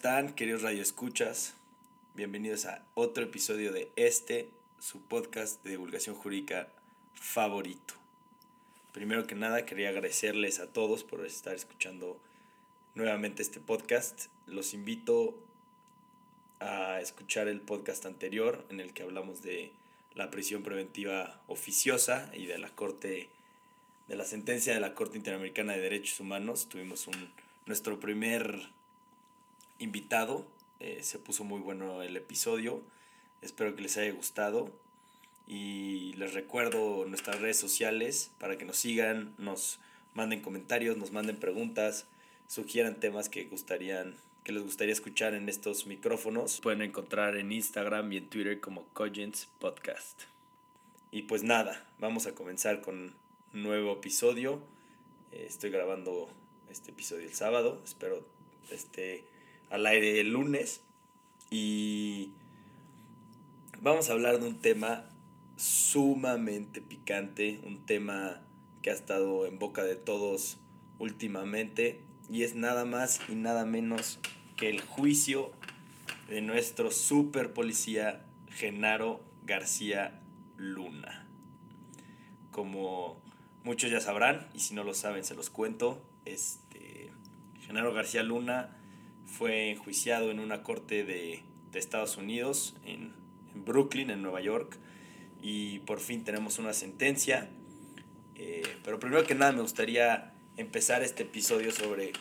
están, queridos radioescuchas? Bienvenidos a otro episodio de este, su podcast de divulgación jurídica favorito. Primero que nada, quería agradecerles a todos por estar escuchando nuevamente este podcast. Los invito a escuchar el podcast anterior en el que hablamos de la prisión preventiva oficiosa y de la Corte de la sentencia de la Corte Interamericana de Derechos Humanos. Tuvimos un nuestro primer invitado. Eh, se puso muy bueno el episodio. Espero que les haya gustado. Y les recuerdo nuestras redes sociales para que nos sigan, nos manden comentarios, nos manden preguntas, sugieran temas que gustarían que les gustaría escuchar en estos micrófonos. Pueden encontrar en Instagram y en Twitter como Cogents Podcast. Y pues nada, vamos a comenzar con un nuevo episodio. Eh, estoy grabando este episodio el sábado, espero esté al aire el lunes. Y vamos a hablar de un tema sumamente picante, un tema que ha estado en boca de todos últimamente y es nada más y nada menos que el juicio de nuestro super policía Genaro García Luna. Como muchos ya sabrán, y si no lo saben se los cuento, este, Genaro García Luna fue enjuiciado en una corte de, de Estados Unidos, en, en Brooklyn, en Nueva York, y por fin tenemos una sentencia. Eh, pero primero que nada me gustaría empezar este episodio sobre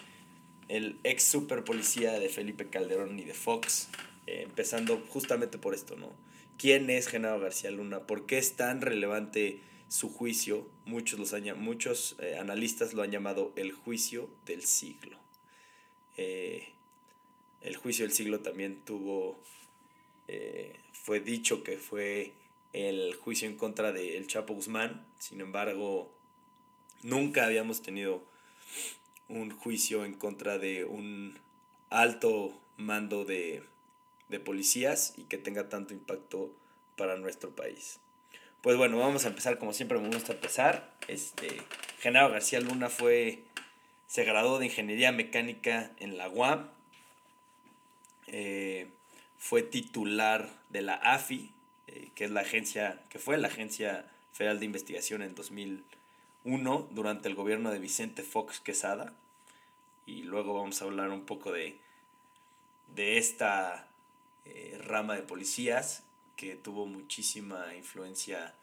el ex super policía de Felipe Calderón y de Fox, eh, empezando justamente por esto, ¿no? ¿Quién es Genaro García Luna? ¿Por qué es tan relevante su juicio? Muchos, los muchos eh, analistas lo han llamado el juicio del siglo. El juicio del siglo también tuvo, fue dicho que fue el juicio en contra de El Chapo Guzmán. Sin embargo, nunca habíamos tenido un juicio en contra de un alto mando de, de policías y que tenga tanto impacto para nuestro país. Pues bueno, vamos a empezar como siempre me gusta empezar. Este, Genaro García Luna fue, se graduó de Ingeniería Mecánica en la UAM. Eh, fue titular de la AFI, eh, que es la agencia, que fue la Agencia Federal de Investigación en 2001 durante el gobierno de Vicente Fox Quesada. Y luego vamos a hablar un poco de, de esta eh, rama de policías que tuvo muchísima influencia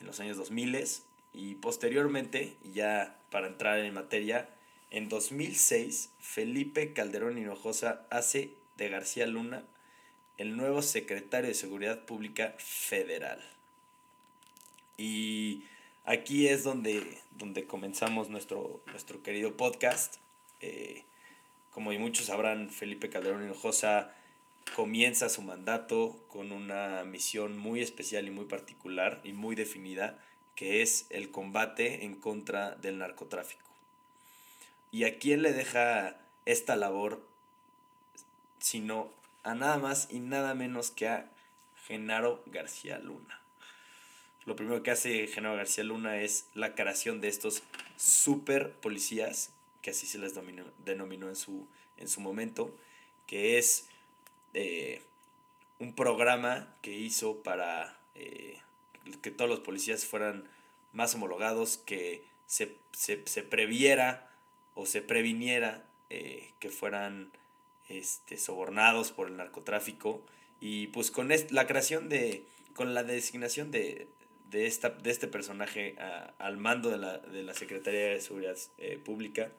en los años 2000 y posteriormente, ya para entrar en materia, en 2006 Felipe Calderón Hinojosa hace de García Luna el nuevo secretario de Seguridad Pública Federal. Y aquí es donde, donde comenzamos nuestro, nuestro querido podcast. Eh, como muchos sabrán, Felipe Calderón Hinojosa comienza su mandato con una misión muy especial y muy particular y muy definida, que es el combate en contra del narcotráfico. ¿Y a quién le deja esta labor sino a nada más y nada menos que a Genaro García Luna. Lo primero que hace Genaro García Luna es la creación de estos super policías, que así se les denominó en su, en su momento, que es eh, un programa que hizo para eh, que todos los policías fueran más homologados, que se, previera o se previniera eh, que fueran este, sobornados por el narcotráfico. Y pues con la creación de, con la designación de, de, esta, de este personaje al mando de la, de la, Secretaría de Seguridad eh, Pública,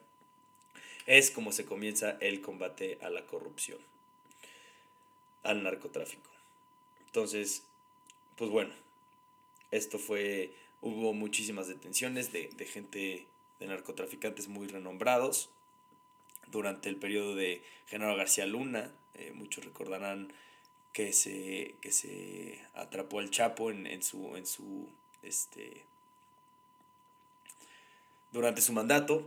es como se comienza el combate a la corrupción, al narcotráfico. Entonces, pues bueno, esto fue, hubo muchísimas detenciones de, de gente, de narcotraficantes muy renombrados, durante el periodo de Genaro García Luna. Eh, muchos recordarán que se, que se atrapó al Chapo en, su, en su este, durante su mandato.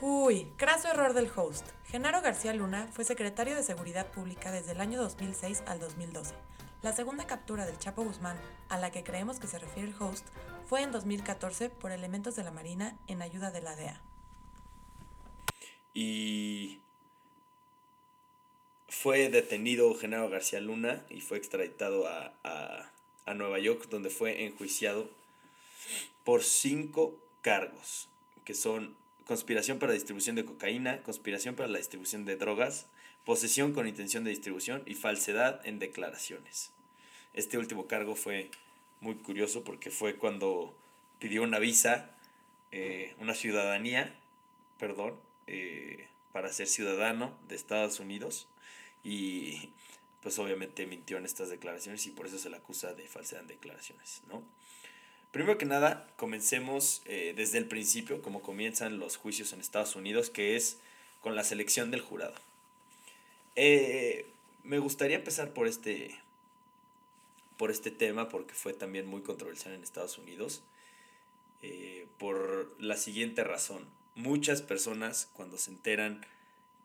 Uy, craso error del host. Genaro García Luna fue secretario de Seguridad Pública desde el año 2006 al 2012. La segunda captura del Chapo Guzmán, a la que creemos que se refiere el host, fue en 2014 por elementos de la Marina en ayuda de la DEA. Y fue detenido Genaro García Luna y fue extraditado a, a, a Nueva York, donde fue enjuiciado por cinco cargos, que son conspiración para distribución de cocaína, conspiración para la distribución de drogas, posesión con intención de distribución y falsedad en declaraciones. Este último cargo fue muy curioso porque fue cuando pidió una visa, eh, una ciudadanía, perdón, eh, para ser ciudadano de Estados Unidos y pues obviamente mintió en estas declaraciones y por eso se le acusa de falsedad en declaraciones, ¿no? Primero que nada, comencemos eh, desde el principio, como comienzan los juicios en Estados Unidos, que es con la selección del jurado. Eh, me gustaría empezar por este, por este tema, porque fue también muy controversial en Estados Unidos, por la siguiente razón. Muchas personas, cuando se enteran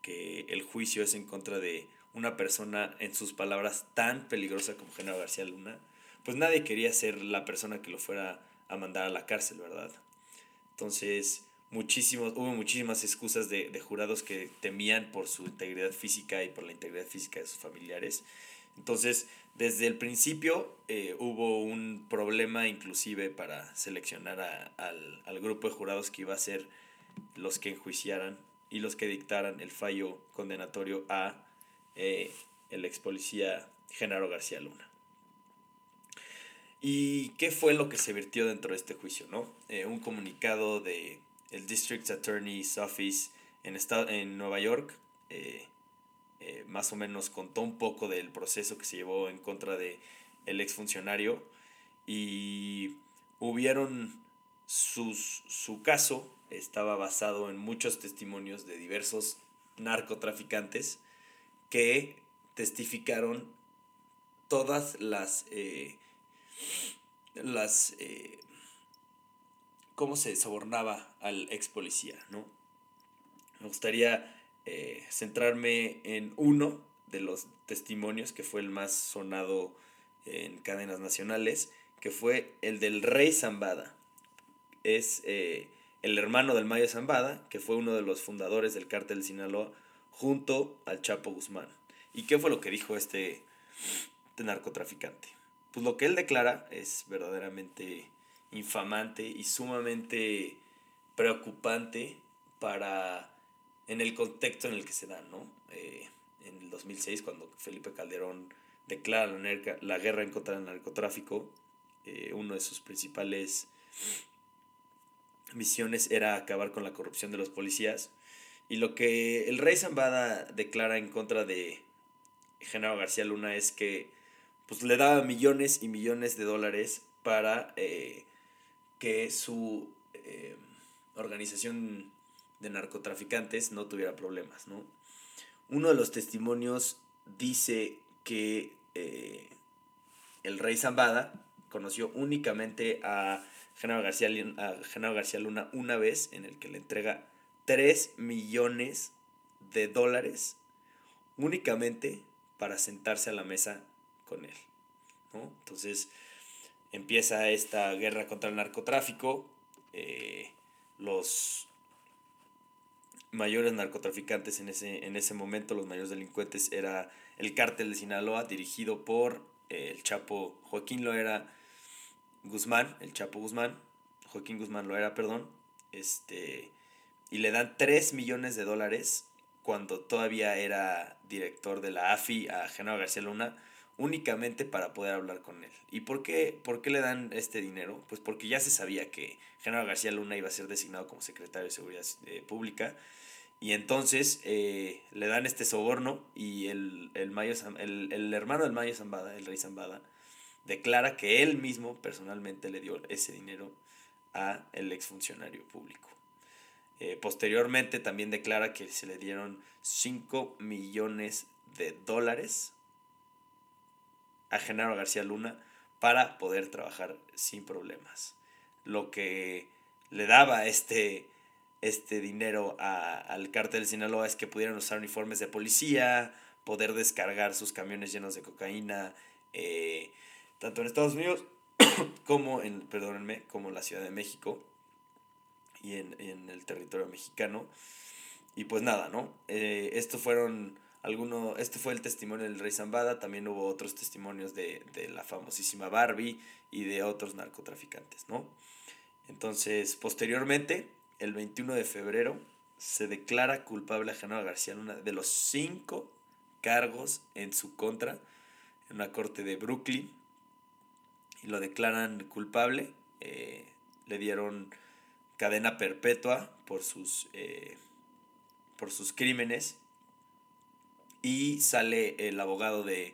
que el juicio es en contra de una persona, en sus palabras, tan peligrosa como Genaro García Luna, pues nadie quería ser la persona que lo fuera a mandar a la cárcel, ¿verdad? Entonces, muchísimos, hubo muchísimas excusas de, de, jurados que temían por su integridad física y por la integridad física de sus familiares. Entonces, desde el principio eh, hubo un problema inclusive para seleccionar al, al grupo de jurados que iba a ser los que enjuiciaran y los que dictaran el fallo condenatorio a eh, el ex policía Genaro García Luna. ¿Y qué fue lo que se vertió dentro de este juicio? ¿no? Eh, un comunicado de el District Attorney's Office en, en Nueva York eh, más o menos contó un poco del proceso que se llevó en contra de el exfuncionario y hubieron su caso estaba basado en muchos testimonios de diversos narcotraficantes que testificaron todas las eh, las eh, cómo se sobornaba al ex policía, ¿no? Me gustaría eh, centrarme en uno de los testimonios que fue el más sonado en cadenas nacionales, que fue el del rey Zambada. Es eh, el hermano del Mayo Zambada, que fue uno de los fundadores del cártel de Sinaloa, junto al Chapo Guzmán. ¿Y qué fue lo que dijo este, este narcotraficante? pues lo que él declara es verdaderamente infamante y sumamente preocupante para en el contexto en el que se da, ¿no? Eh, en el 2006, cuando Felipe Calderón declara la, guerra en contra del narcotráfico, eh, uno de sus principales misiones era acabar con la corrupción de los policías. Y lo que el rey Zambada declara en contra de Genaro García Luna es que pues le daba millones y millones de dólares para eh, que su eh, organización de narcotraficantes no tuviera problemas, ¿no? Uno de los testimonios dice que eh, el rey Zambada conoció únicamente a Genaro, García, García Luna una vez en el que le entrega 3 millones de dólares únicamente para sentarse a la mesa con él. Entonces empieza esta guerra contra el narcotráfico. Eh, los mayores narcotraficantes en ese, en ese momento, los mayores delincuentes, era el cártel de Sinaloa, dirigido por el Chapo Joaquín Loera Guzmán, el Chapo Guzmán, Joaquín Guzmán Loera, perdón, este, y le dan 3 millones de dólares cuando todavía era director de la AFI a Genaro García Luna únicamente para poder hablar con él. ¿Y por qué, por qué le dan este dinero? Pues porque ya se sabía que Genaro García Luna iba a ser designado como secretario de Seguridad eh, Pública. Y entonces eh, le dan este soborno y el, el, Mayo, el, el, hermano del Mayo Zambada, el rey Zambada, declara que él mismo personalmente le dio ese dinero a el exfuncionario público. Eh, posteriormente también declara que se le dieron 5 millones de dólares a Genaro García Luna para poder trabajar sin problemas. Lo que le daba este, este dinero a, al cártel de Sinaloa es que pudieran usar uniformes de policía, poder descargar sus camiones llenos de cocaína, eh, tanto en Estados Unidos como en, perdónenme, como en la Ciudad de México y en, en el territorio mexicano. Y pues nada, ¿no? Eh, estos fueron alguno, este fue el testimonio del rey Zambada, también hubo otros testimonios de, de la famosísima Barbie y de otros narcotraficantes, ¿no? Entonces, posteriormente, el 21 de febrero, se declara culpable a Genaro García Luna de los cinco cargos en su contra en una corte de Brooklyn y lo declaran culpable. Eh, le dieron cadena perpetua por sus, eh, por sus crímenes y sale el abogado de,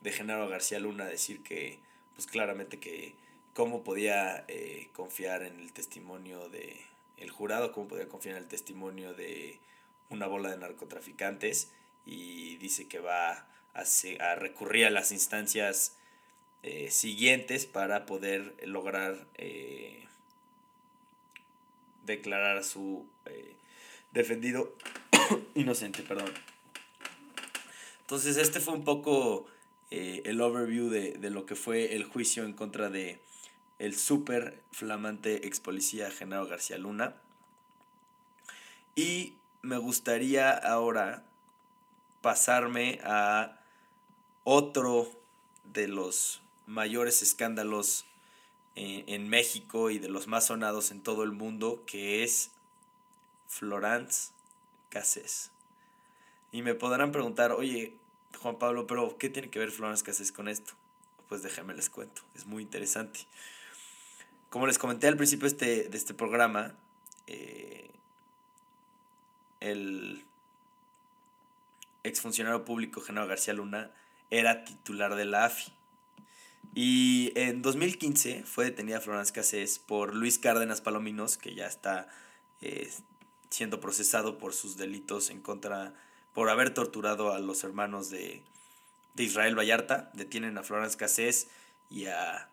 de Genaro García Luna a decir que, pues claramente que cómo podía eh, confiar en el testimonio de el jurado, cómo podía confiar en el testimonio de una bola de narcotraficantes y dice que va a, a recurrir a las instancias eh, siguientes para poder lograr eh, declarar a su defendido inocente, perdón. Entonces este fue un poco el overview de, de, lo que fue el juicio en contra de el súper flamante ex policía Genaro García Luna. Y me gustaría ahora pasarme a otro de los mayores escándalos eh, en México y de los más sonados en todo el mundo, que es Florence Cassés. Y me podrán preguntar, oye, Juan Pablo, pero ¿qué tiene que ver Florence Cassés con esto? Pues déjame les cuento, es muy interesante. Como les comenté al principio este, de este programa, eh, el exfuncionario público Genaro García Luna era titular de la AFI. Y en 2015 fue detenida Florence Cassés por Luis Cárdenas Palominos, que ya está eh, siendo procesado por sus delitos en contra, por haber torturado a los hermanos de, de Israel Vallarta. Detienen a Florence Cassés y a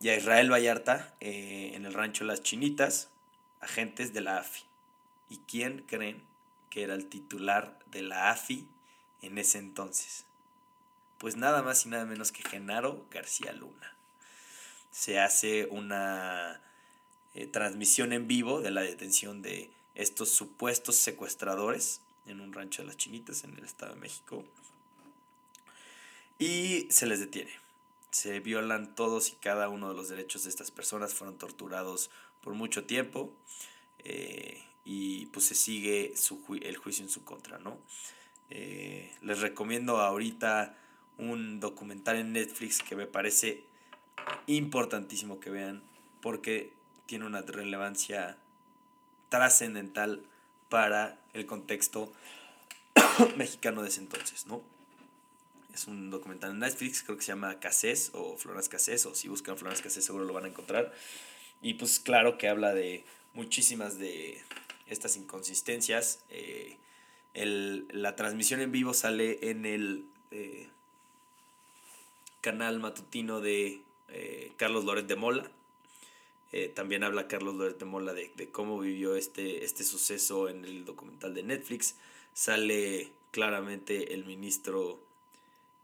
y a Israel Vallarta eh, en el rancho Las Chinitas, agentes de la AFI. ¿Y quién creen que era el titular de la AFI en ese entonces? Pues nada más y nada menos que Genaro García Luna. Se hace una eh, transmisión en vivo de la detención de estos supuestos secuestradores en un rancho de las Chinitas en el Estado de México. Y se les detiene se violan todos y cada uno de los derechos de estas personas, fueron torturados por mucho tiempo eh, y pues se sigue su el juicio en su contra, ¿no? Eh, les recomiendo ahorita un documental en Netflix que me parece importantísimo que vean porque tiene una relevancia trascendental para el contexto mexicano de ese entonces, ¿no? Es un documental en Netflix, creo que se llama Casés o Florence Casés, o si buscan Florence Casés seguro lo van a encontrar. Y pues claro que habla de muchísimas de estas inconsistencias. Eh, el, la transmisión en vivo sale en el eh, canal matutino de eh, Carlos Loret de Mola. también habla Carlos Loret de Mola de, cómo vivió este, este suceso en el documental de Netflix. Sale claramente el ministro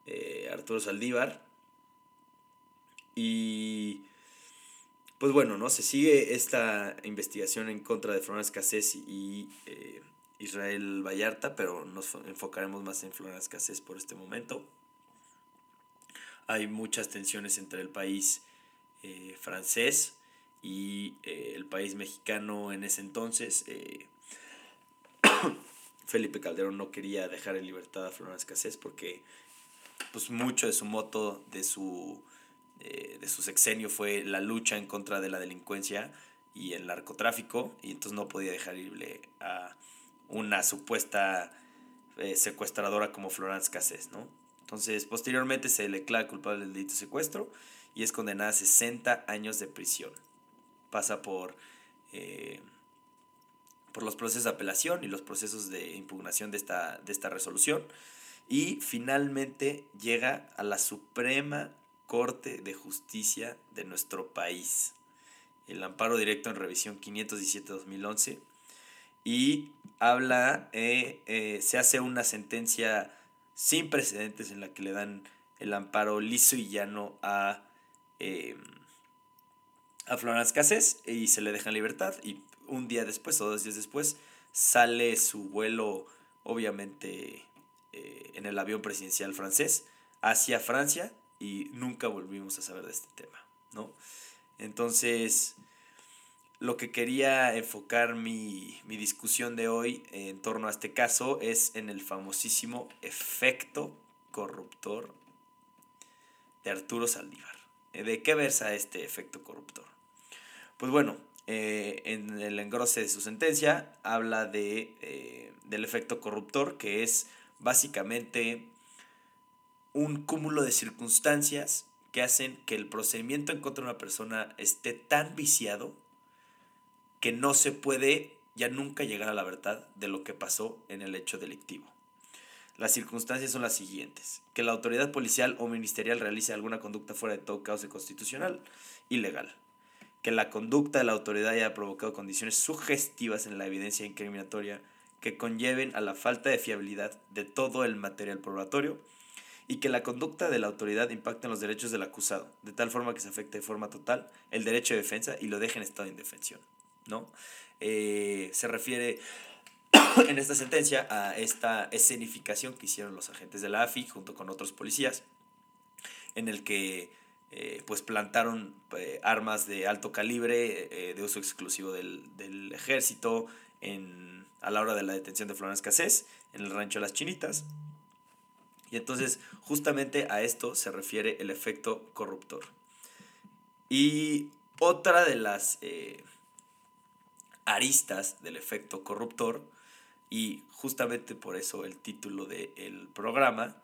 eh, Arturo Saldívar. Y pues bueno, ¿no? Se sigue esta investigación en contra de Florence Cassés y eh, Israel Vallarta, pero nos enfocaremos más en Florence Cassés por este momento. Hay muchas tensiones entre el país eh, francés y el país mexicano en ese entonces. Felipe Calderón no quería dejar en libertad a Florence Cassés porque pues mucho de su moto, de su, eh, de su sexenio fue la lucha en contra de la delincuencia y el narcotráfico, y entonces no podía dejar irle a una supuesta eh, secuestradora como Florence Cassés, ¿no? Entonces, posteriormente se le declara culpable del delito de secuestro y es condenada a 60 años de prisión. Pasa por, eh, por los procesos de apelación y los procesos de impugnación de esta, de esta resolución y finalmente llega a la Suprema Corte de Justicia de nuestro país. El amparo directo en revisión 517-2011 y habla, eh, eh, se hace una sentencia sin precedentes en la que le dan el amparo liso y llano a, eh, a Florence Cassés y se le deja en libertad y un día después o dos días después sale su vuelo obviamente eh, en el avión presidencial francés hacia Francia y nunca volvimos a saber de este tema, ¿no? Entonces, lo que quería enfocar mi, mi discusión de hoy en torno a este caso es en el famosísimo efecto corruptor de Arturo Saldívar. ¿De qué versa este efecto corruptor? Pues bueno, eh, en el engrose de su sentencia habla de, eh, del efecto corruptor, que es básicamente un cúmulo de circunstancias que hacen que el procedimiento en contra de una persona esté tan viciado que no se puede ya nunca llegar a la verdad de lo que pasó en el hecho delictivo. Las circunstancias son las siguientes. Que la autoridad policial o ministerial realice alguna conducta fuera de todo causa constitucional, ilegal. Que la conducta de la autoridad haya provocado condiciones sugestivas en la evidencia incriminatoria que conlleven a la falta de fiabilidad de todo el material probatorio y que la conducta de la autoridad impacte en los derechos del acusado, de tal forma que se afecte de forma total el derecho de defensa y lo deje en estado de indefensión. ¿No? Eh, se refiere en esta sentencia a esta escenificación que hicieron los agentes de la AFI junto con otros policías, en el que eh, pues plantaron eh, armas de alto calibre de uso exclusivo del, del ejército en, a la hora de la detención de Florence Cassés en el rancho las Chinitas. Y entonces justamente a esto se refiere el efecto corruptor. Y otra de las aristas del efecto corruptor y justamente por eso el título del programa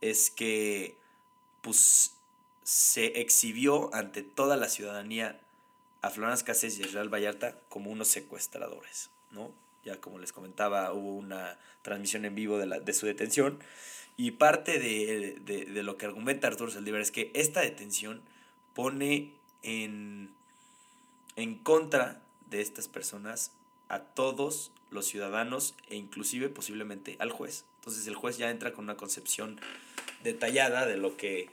es que pues, se exhibió ante toda la ciudadanía a Florence Cassés y Israel Vallarta como unos secuestradores, ¿no? Ya como les comentaba, hubo una transmisión en vivo de, la, de su detención y parte de, de, de lo que argumenta Arturo Saldívar es que esta detención pone en, en contra de estas personas a todos los ciudadanos e inclusive posiblemente al juez. Entonces el juez ya entra con una concepción detallada de lo que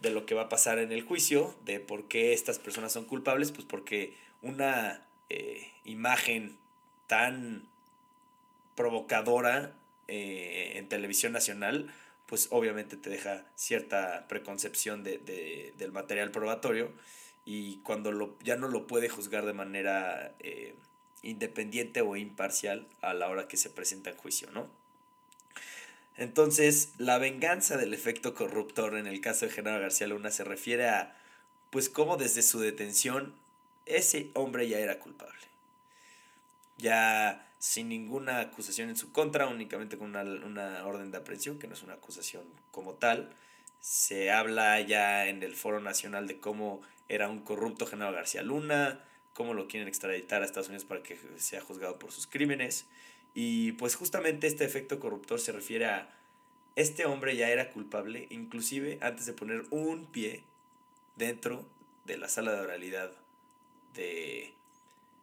de lo que va a pasar en el juicio, de por qué estas personas son culpables, pues porque una eh, imagen tan provocadora eh, en televisión nacional, pues obviamente te deja cierta preconcepción de, del material probatorio y cuando lo, ya no lo puede juzgar de manera eh, independiente o imparcial a la hora que se presenta en juicio, ¿no? Entonces, la venganza del efecto corruptor en el caso de Genaro García Luna se refiere a, pues, cómo desde su detención ese hombre ya era culpable. Ya sin ninguna acusación en su contra, únicamente con una, una orden de aprehensión, que no es una acusación como tal. Se habla ya en el Foro Nacional de cómo era un corrupto Genaro García Luna, cómo lo quieren extraditar a Estados Unidos para que sea juzgado por sus crímenes. Y pues justamente este efecto corruptor se refiere a este hombre ya era culpable, inclusive antes de poner un pie dentro de la sala de oralidad de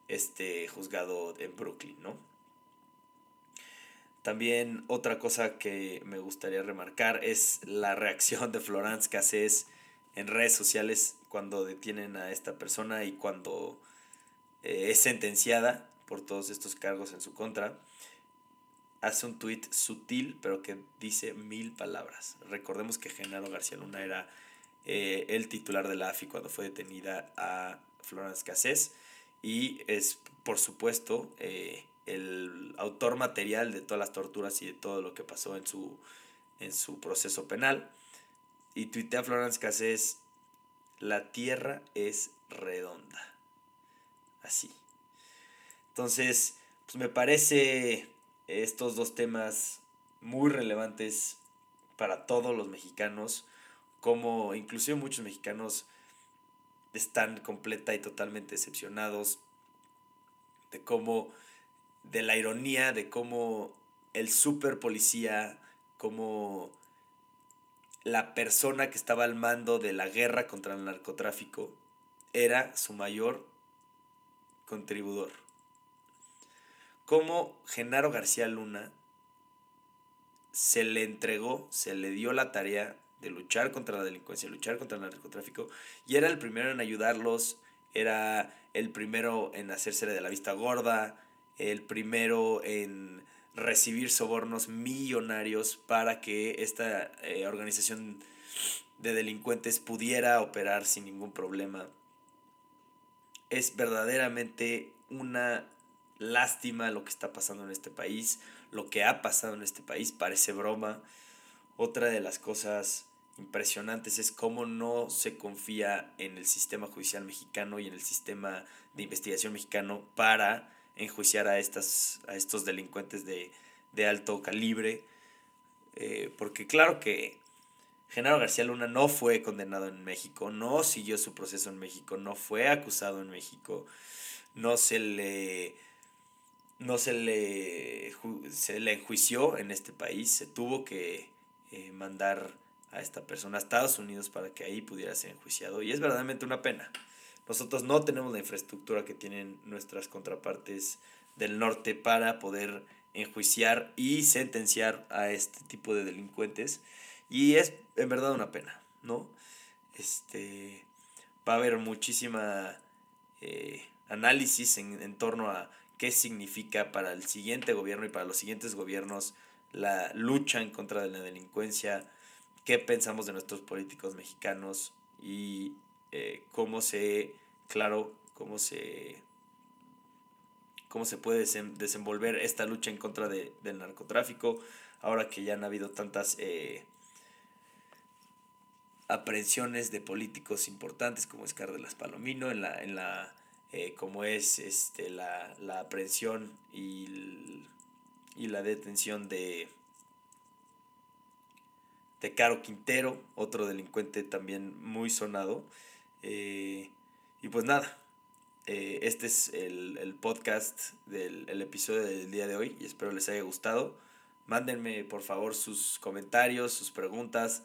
este juzgado en Brooklyn, ¿no? También otra cosa que me gustaría remarcar es la reacción de Florence Cassés en redes sociales cuando detienen a esta persona y cuando eh, es sentenciada por todos estos cargos en su contra, hace un tuit sutil pero que dice mil palabras. Recordemos que Genaro García Luna era eh, el titular de la AFI cuando fue detenida a Florence Cassés y es por supuesto eh, el autor material de todas las torturas y de todo lo que pasó en su, en su proceso penal. Y tuitea Florence Cassés, la tierra es redonda. Así. Entonces, pues me parece estos dos temas muy relevantes para todos los mexicanos, como inclusive muchos mexicanos están completa y totalmente decepcionados de cómo, de la ironía, de cómo el super policía, cómo la persona que estaba al mando de la guerra contra el narcotráfico era su mayor contribuidor. Como Genaro García Luna se le entregó, se le dio la tarea de luchar contra la delincuencia, luchar contra el narcotráfico, y era el primero en ayudarlos, era el primero en hacerse de la vista gorda, el primero en recibir sobornos millonarios para que esta eh, organización de delincuentes pudiera operar sin ningún problema. Es verdaderamente una lástima lo que está pasando en este país, lo que ha pasado en este país, parece broma. Otra de las cosas impresionantes es cómo no se confía en el sistema judicial mexicano y en el sistema de investigación mexicano para enjuiciar a, estas, a estos delincuentes de, alto calibre. Eh, porque claro que Genaro García Luna no fue condenado en México, no siguió su proceso en México, no fue acusado en México, no se le no se le, se le enjuició en este país, se tuvo que eh, mandar a esta persona a Estados Unidos para que ahí pudiera ser enjuiciado. Y es verdaderamente una pena. Nosotros no tenemos la infraestructura que tienen nuestras contrapartes del norte para poder enjuiciar y sentenciar a este tipo de delincuentes. Y es en verdad una pena, ¿no? Este, va a haber muchísima eh, análisis en, en torno a qué significa para el siguiente gobierno y para los siguientes gobiernos la lucha en contra de la delincuencia, qué pensamos de nuestros políticos mexicanos y eh, cómo se, claro, cómo se, cómo se puede desenvolver esta lucha en contra de, del narcotráfico, ahora que ya han habido tantas eh, aprehensiones de políticos importantes como es Cárdenas Palomino en la, en la eh, como es este, la, la aprehensión y, y la detención de de Caro Quintero, otro delincuente también muy sonado. Eh, y pues nada, eh, este es el, podcast del episodio del día de hoy y espero les haya gustado. Mándenme por favor sus comentarios, sus preguntas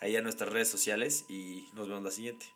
ahí a nuestras redes sociales y nos vemos la siguiente.